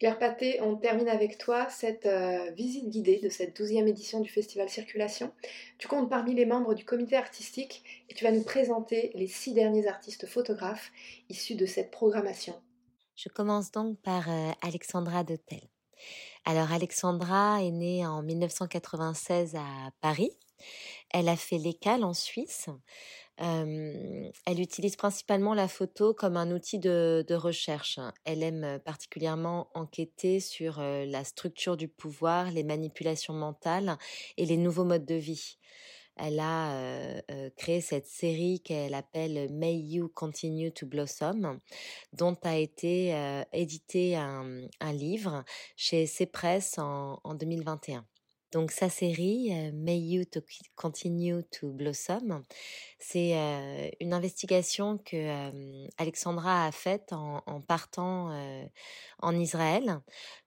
Claire Paté, on termine avec toi cette euh, visite guidée de cette douzième édition du Festival Circulation. Tu comptes parmi les membres du comité artistique et tu vas nous présenter les six derniers artistes photographes issus de cette programmation. Je commence donc par euh, Alexandra Dotel. Alors Alexandra est née en 1996 à Paris. Elle a fait l'école en Suisse elle utilise principalement la photo comme un outil de, recherche. Elle aime particulièrement enquêter sur la structure du pouvoir, les manipulations mentales et les nouveaux modes de vie. Elle a créé cette série qu'elle appelle May You Continue to Blossom, dont a été édité un, livre chez Press en, en 2021. Donc sa série May You to Continue to Blossom, c'est une investigation que Alexandra a faite en, partant en Israël.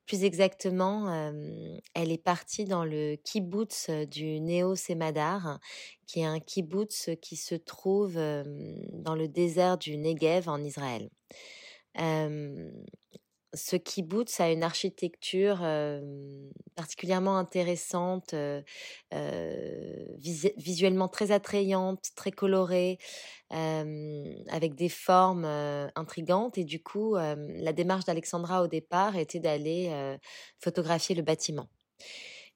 Plus exactement, elle est partie dans le kibbutz du Néo Semadar, qui est un kibbutz qui se trouve dans le désert du Negev en Israël ce kibbutz a une architecture particulièrement intéressante, visuellement très attrayante, très colorée, avec des formes intrigantes. Et du coup, la démarche d'Alexandra au départ était d'aller photographier le bâtiment.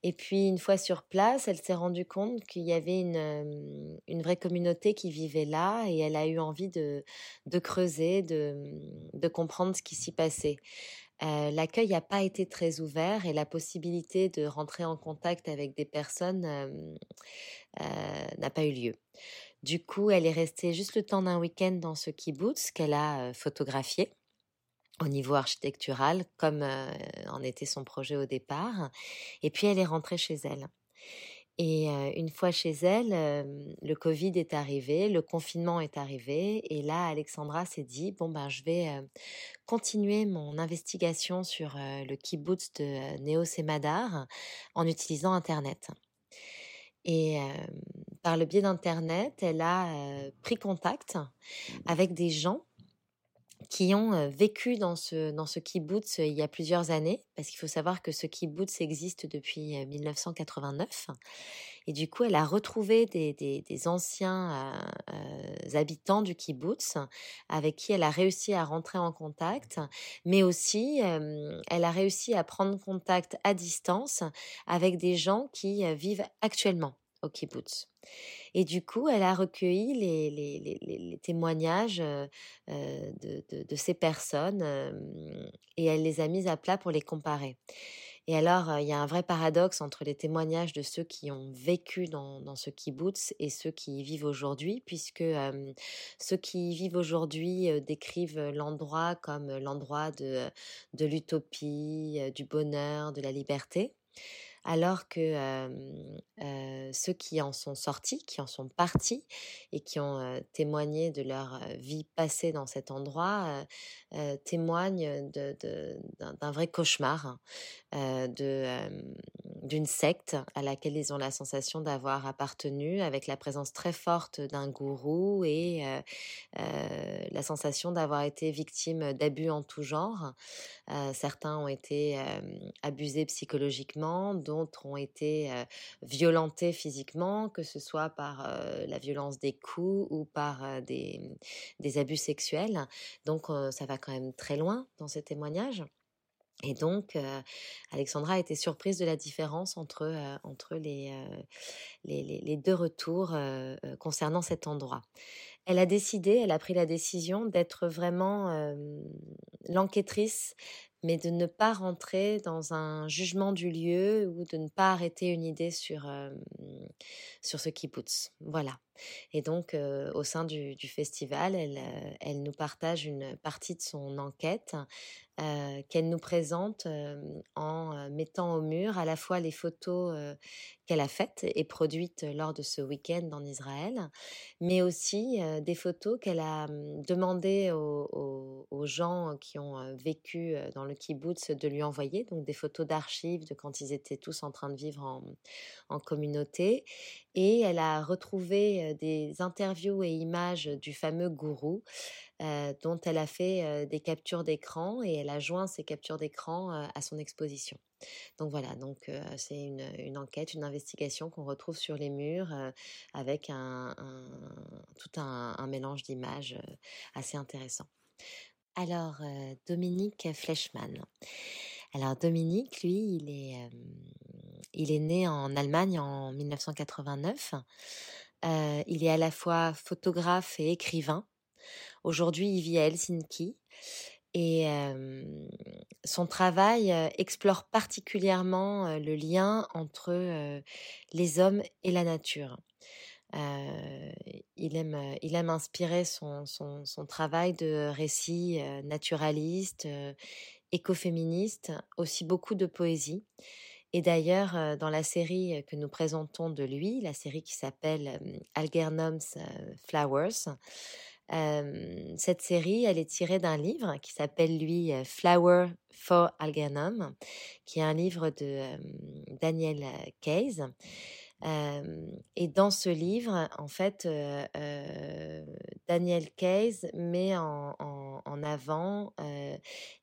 Et puis, une fois sur place, elle s'est rendue compte qu'il y avait une, une, vraie communauté qui vivait là et elle a eu envie de, de creuser, de, de comprendre ce qui s'y passait. Euh, L'accueil n'a pas été très ouvert et la possibilité de rentrer en contact avec des personnes euh, n'a pas eu lieu. Du coup, elle est restée juste le temps d'un week-end dans ce kibbutz qu'elle a photographié au niveau architectural, comme en était son projet au départ. Et puis elle est rentrée chez elle. Et une fois chez elle, le Covid est arrivé, le confinement est arrivé, et là, Alexandra s'est dit bon ben, je vais continuer mon investigation sur le kibbutz de Néo Semadar en utilisant Internet. Et par le biais d'Internet, elle a pris contact avec des gens qui ont vécu dans ce, dans ce kibbutz il y a plusieurs années, parce qu'il faut savoir que ce kibbutz existe depuis 1989. Et du coup, elle a retrouvé des, des, des anciens habitants du kibbutz avec qui elle a réussi à rentrer en contact, mais aussi elle a réussi à prendre contact à distance avec des gens qui vivent actuellement au kibbutz. Et du coup, elle a recueilli les, témoignages de, de, de, ces personnes et elle les a mises à plat pour les comparer. Et alors, il y a un vrai paradoxe entre les témoignages de ceux qui ont vécu dans, dans ce kibbutz et ceux qui y vivent aujourd'hui, puisque ceux qui y vivent aujourd'hui décrivent l'endroit comme l'endroit de l'utopie, du bonheur, de la liberté alors que ceux qui en sont sortis, qui en sont partis et qui ont témoigné de leur vie passée dans cet endroit, témoignent d'un vrai cauchemar, d'une secte à laquelle ils ont la sensation d'avoir appartenu, avec la présence très forte d'un gourou et la sensation d'avoir été victime d'abus en tout genre. certains ont été abusés psychologiquement, d'autres ont été violentés physiquement, que ce soit par la violence des coups ou par des, des, abus sexuels. Donc ça va quand même très loin dans ces témoignages. Et donc, Alexandra a été surprise de la différence entre, entre les, les, les, deux retours concernant cet endroit. Elle a décidé, elle a pris la décision d'être vraiment l'enquêtrice mais de ne pas rentrer dans un jugement du lieu ou de ne pas arrêter une idée sur, sur ce kibbutz. Voilà. Et donc, au sein du, du festival, elle, elle, nous partage une partie de son enquête qu'elle nous présente en mettant au mur à la fois les photos qu'elle a faites et produites lors de ce week-end en Israël, mais aussi des photos qu'elle a demandé aux, aux, gens qui ont vécu dans le kibbutz de lui envoyer, donc des photos d'archives de quand ils étaient tous en train de vivre en, en communauté. Et elle a retrouvé des interviews et images du fameux gourou dont elle a fait des captures d'écran et elle a joint ces captures d'écran à son exposition. Donc voilà, donc c'est une, enquête, une investigation qu'on retrouve sur les murs avec un, tout un, mélange d'images assez intéressant. Alors, Dominique Fleischmann. Alors, Dominique, lui, il est, il est né en Allemagne en 1989. il est à la fois photographe et écrivain. Aujourd'hui, il vit à Helsinki. Et son travail explore particulièrement le lien entre les hommes et la nature. il, aime, il aime inspirer son, son, travail de récits naturalistes, écoféministes, aussi beaucoup de poésie. Et d'ailleurs, dans la série que nous présentons de lui, la série qui s'appelle Algernon's Flowers, cette série, elle est tirée d'un livre qui s'appelle lui Flower for Algernum, qui est un livre de Daniel Case. et dans ce livre, en fait, Daniel Case met en, avant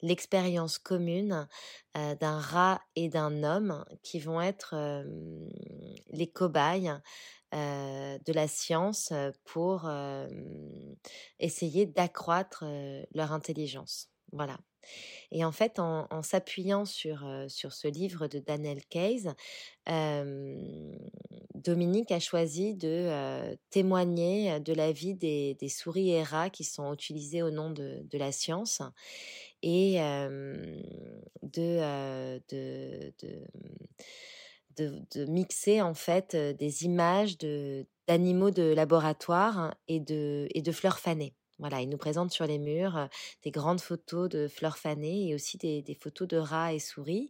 l'expérience commune d'un rat et d'un homme qui vont être les cobayes de la science pour essayer d'accroître leur intelligence. Voilà. Et en fait, en, s'appuyant sur, sur ce livre de Daniel Case, Dominique a choisi de témoigner de la vie des, souris et rats qui sont utilisés au nom de, de la science et de, de de, mixer en fait des images d'animaux de laboratoire et de, et de fleurs fanées. Voilà, il nous présente sur les murs des grandes photos de fleurs fanées et aussi des, photos de rats et souris,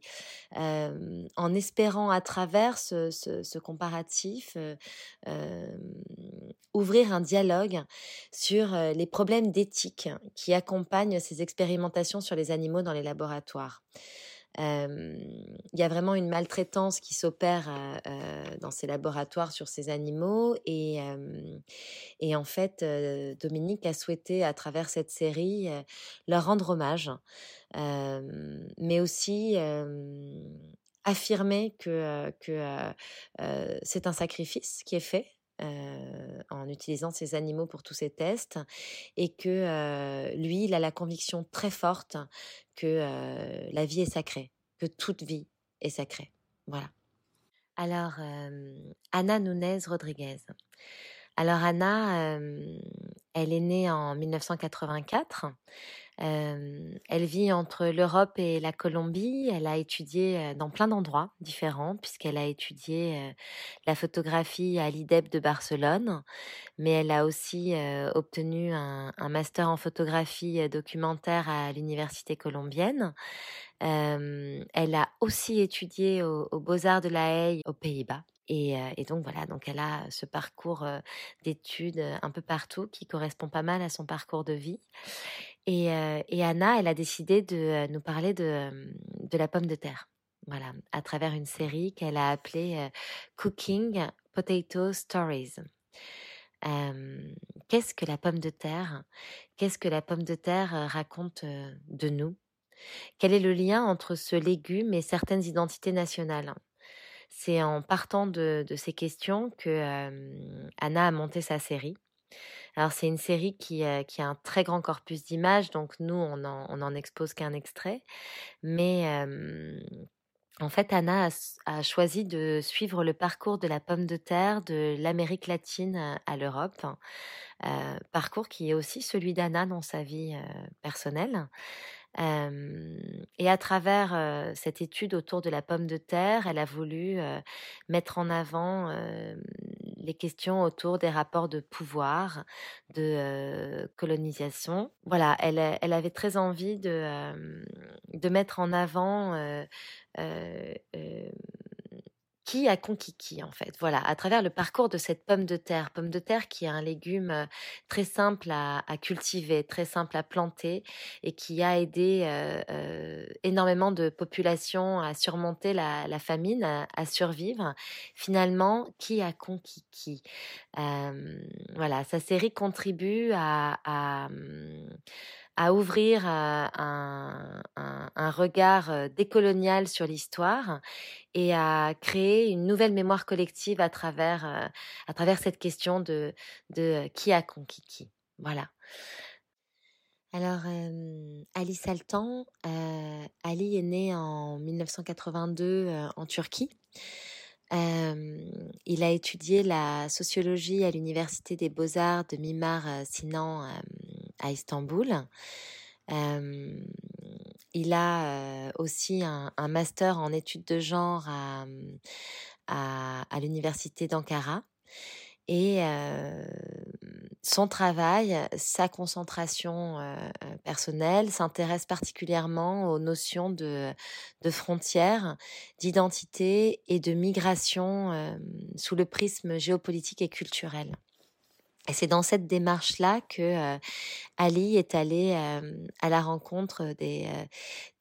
en espérant à travers ce, comparatif ouvrir un dialogue sur les problèmes d'éthique qui accompagnent ces expérimentations sur les animaux dans les laboratoires il y a vraiment une maltraitance qui s'opère dans ces laboratoires sur ces animaux et, en fait Dominique a souhaité à travers cette série leur rendre hommage mais aussi affirmer que c'est un sacrifice qui est fait en utilisant ces animaux pour tous ces tests et que lui, il a la conviction très forte que la vie est sacrée, que toute vie est sacrée. Voilà. Alors, Anna Nunez Rodriguez. Alors, Anna, elle est née en 1984 elle vit entre l'Europe et la Colombie. Elle a étudié dans plein d'endroits différents, puisqu'elle a étudié la photographie à l'IDEP de Barcelone, mais elle a aussi obtenu un, master en photographie documentaire à l'Université colombienne. elle a aussi étudié aux au Beaux-Arts de la Haye aux Pays-Bas. Et, donc voilà, donc elle a ce parcours d'études un peu partout qui correspond pas mal à son parcours de vie. Et, Anna, elle a décidé de nous parler de, de, la pomme de terre. Voilà, à travers une série qu'elle a appelée Cooking Potato Stories. Qu'est-ce que la pomme de terre? Qu'est-ce que la pomme de terre raconte de nous? Quel est le lien entre ce légume et certaines identités nationales? C'est en partant de, ces questions que Anna a monté sa série. Alors c'est une série qui, qui, a un très grand corpus d'images, donc nous on n'en expose qu'un extrait, mais en fait Anna a, choisi de suivre le parcours de la pomme de terre de l'Amérique latine à l'Europe, parcours qui est aussi celui d'Anna dans sa vie personnelle. Et à travers cette étude autour de la pomme de terre, elle a voulu mettre en avant les questions autour des rapports de pouvoir, de colonisation. Voilà, elle, elle, avait très envie de, de mettre en avant qui a conquis qui en fait Voilà, à travers le parcours de cette pomme de terre, pomme de terre qui est un légume très simple à, cultiver, très simple à planter et qui a aidé énormément de populations à surmonter la, famine, à, survivre. Finalement, qui a conquis qui? Voilà, sa série contribue à à ouvrir un, regard décolonial sur l'histoire et à créer une nouvelle mémoire collective à travers, à travers cette question de, de qui a conquis qui. Voilà. Alors, Ali Saltan, Ali est né en 1982 en Turquie. il a étudié la sociologie à l'Université des beaux-arts de Mimar Sinan à Istanbul. il a aussi un, master en études de genre à, à, l'université d'Ankara. Et son travail, sa concentration personnelle s'intéresse particulièrement aux notions de frontières, d'identité et de migration sous le prisme géopolitique et culturel. Et c'est dans cette démarche-là que euh, Ali est allé euh, à la rencontre des, euh,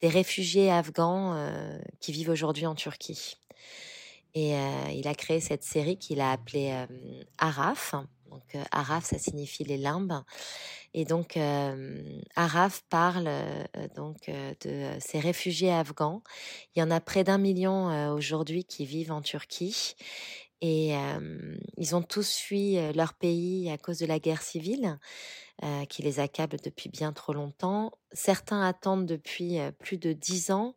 des réfugiés afghans qui vivent aujourd'hui en Turquie. Et il a créé cette série qu'il a appelée Araf. Donc Araf, ça signifie les limbes. Et donc Araf parle donc de ces réfugiés afghans. Il y en a près d'un million aujourd'hui qui vivent en Turquie et ils ont tous fui leur pays à cause de la guerre civile qui les accable depuis bien trop longtemps. Certains attendent depuis plus de dix ans,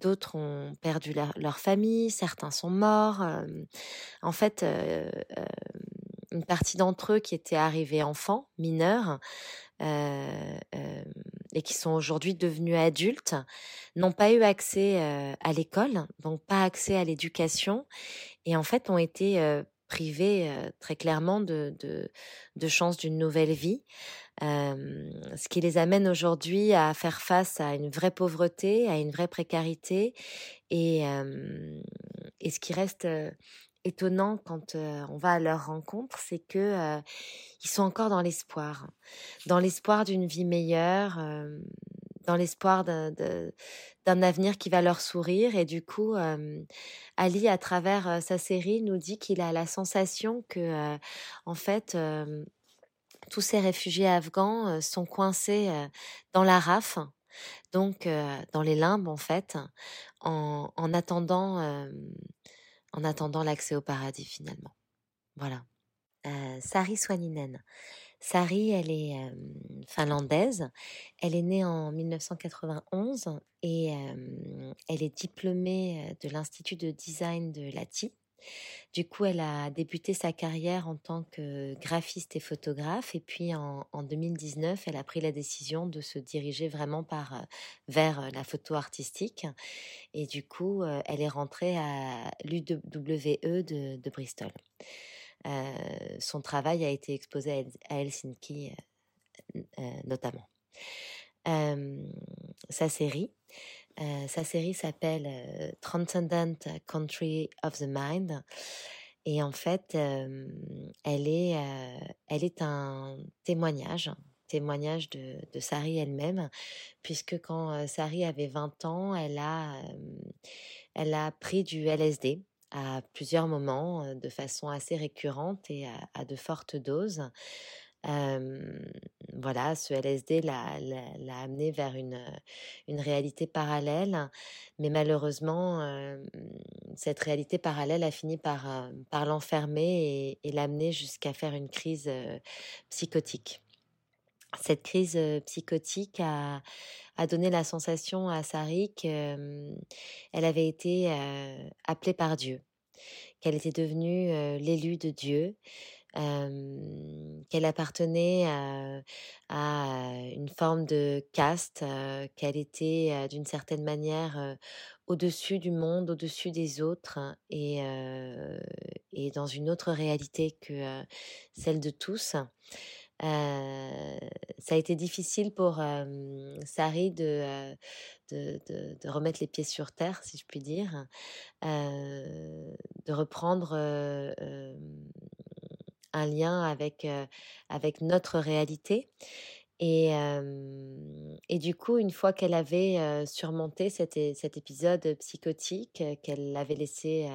d'autres ont perdu leur, famille, certains sont morts. en fait, une partie d'entre eux qui étaient arrivés enfants, mineurs, et qui sont aujourd'hui devenus adultes, n'ont pas eu accès à l'école, donc pas accès à l'éducation, et en fait ont été privés très clairement de, de, de chances d'une nouvelle vie, ce qui les amène aujourd'hui à faire face à une vraie pauvreté, à une vraie précarité, et, et ce qui reste étonnant quand on va à leur rencontre, c'est que ils sont encore dans l'espoir, dans l'espoir d'une vie meilleure, dans l'espoir d'un avenir qui va leur sourire. Et du coup, Ali, à travers sa série, nous dit qu'il a la sensation que, en fait, tous ces réfugiés afghans sont coincés dans la raf, donc dans les limbes en fait, en attendant en attendant l'accès au paradis finalement. Voilà. Euh, Sari Swaninen. Sari, elle est finlandaise. Elle est née en 1991 et elle est diplômée de l'Institut de design de Lati. Du coup, elle a débuté sa carrière en tant que graphiste et photographe. Et puis, en, 2019, elle a pris la décision de se diriger vraiment par, euh, vers euh, la photo artistique. Et du coup, euh, elle est rentrée à l'UWE de, Bristol. son travail a été exposé à, Helsinki notamment. sa série, sa série s'appelle Transcendent Country of the Mind. Et en fait, elle, est, elle est un témoignage, témoignage de, de Sari elle-même, puisque quand Sari avait 20 ans, elle a, elle a pris du LSD à plusieurs moments, de façon assez récurrente et à de fortes doses voilà, ce LSD l'a, amené vers une, réalité parallèle, mais malheureusement, cette réalité parallèle a fini par, l'enfermer et, l'amener jusqu'à faire une crise psychotique. Cette crise psychotique a, a donné la sensation à Sari qu'elle avait été appelée par Dieu, qu'elle était devenue l'élu de Dieu, qu'elle appartenait à, une forme de caste, qu'elle était d'une certaine manière au-dessus du monde, au-dessus des autres et, dans une autre réalité que celle de tous. ça a été difficile pour Sari de, remettre les pieds sur terre, si je puis dire, de reprendre un lien avec, notre réalité. Et, et du coup, une fois qu'elle avait surmonté cet épisode psychotique qu'elle avait laissé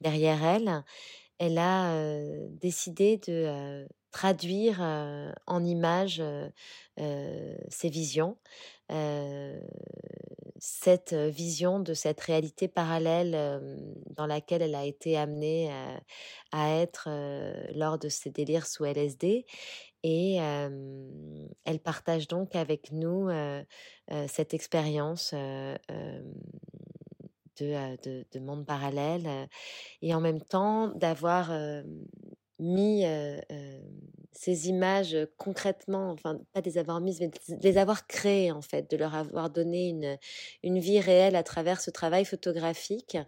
derrière elle, elle a décidé de traduire en images ses visions, cette vision de cette réalité parallèle dans laquelle elle a été amenée à être lors de ses délires sous LSD. Et elle partage donc avec nous cette expérience de, de, monde parallèle et en même temps d'avoir mis ces images concrètement, enfin pas des avoir mises, mais les avoir créées en fait, de leur avoir donné une, une vie réelle à travers ce travail photographique.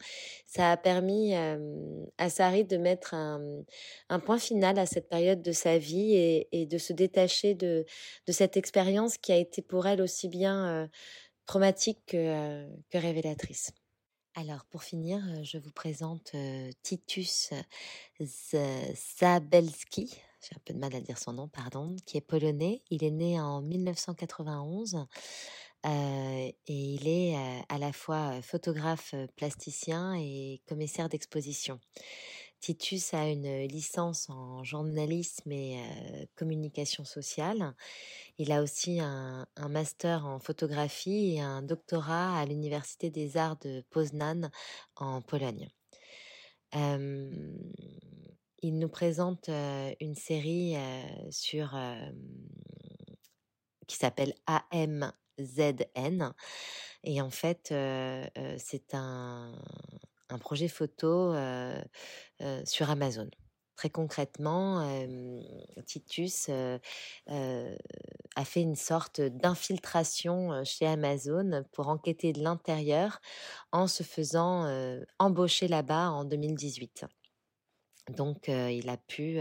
Ça a permis à Sari de mettre un, un, point final à cette période de sa vie et, et de se détacher de, de cette expérience qui a été pour elle aussi bien traumatique que, que révélatrice. Alors, pour finir, je vous présente Titus Zabelski, j'ai un peu de mal à dire son nom, pardon, qui est polonais. Il est né en 1991 et il est à la fois photographe plasticien et commissaire d'exposition. Titus a une licence en journalisme et communication sociale. Il a aussi un, master en photographie et un doctorat à l'Université des arts de Poznan en Pologne. il nous présente une série sur qui s'appelle AMZN et en fait c'est un un projet photo sur Amazon. Très concrètement, Titus a fait une sorte d'infiltration chez Amazon pour enquêter de l'intérieur en se faisant embaucher là-bas en 2018. Donc, il a pu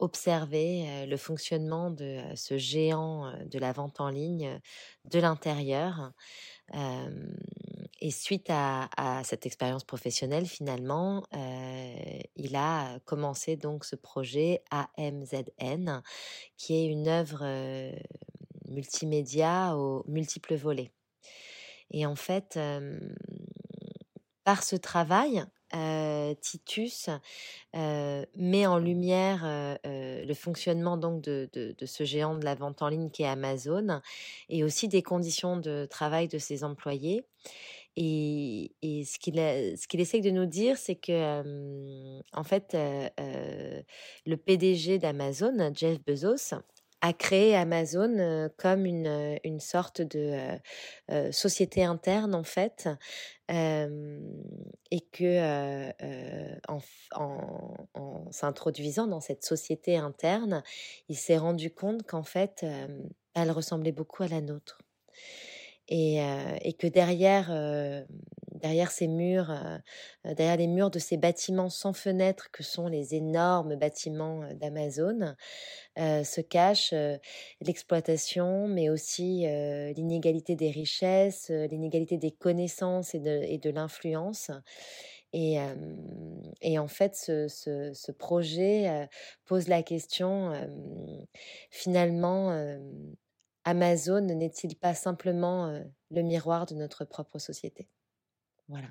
observer le fonctionnement de ce géant de la vente en ligne de l'intérieur et suite à, cette expérience professionnelle, finalement, il a commencé donc ce projet AMZN, qui est une œuvre multimédia aux multiples volets. Et en fait, par ce travail, Titus met en lumière le fonctionnement donc de, ce géant de la vente en ligne qui est Amazon et aussi des conditions de travail de ses employés. Et, ce qu'il ce qu'il essaye de nous dire, c'est que en fait, le PDG d'Amazon, Jeff Bezos, a créé Amazon comme une, une sorte de société interne en fait et que en, s'introduisant dans cette société interne, il s'est rendu compte qu'en fait, elle ressemblait beaucoup à la nôtre et, que derrière derrière ces murs, derrière les murs de ces bâtiments sans fenêtres que sont les énormes bâtiments d'Amazon, se cache l'exploitation, mais aussi l'inégalité des richesses, l'inégalité des connaissances et de, l'influence. Et, en fait, ce projet pose la question, finalement, Amazon n'est-il pas simplement le miroir de notre propre société? Voilà.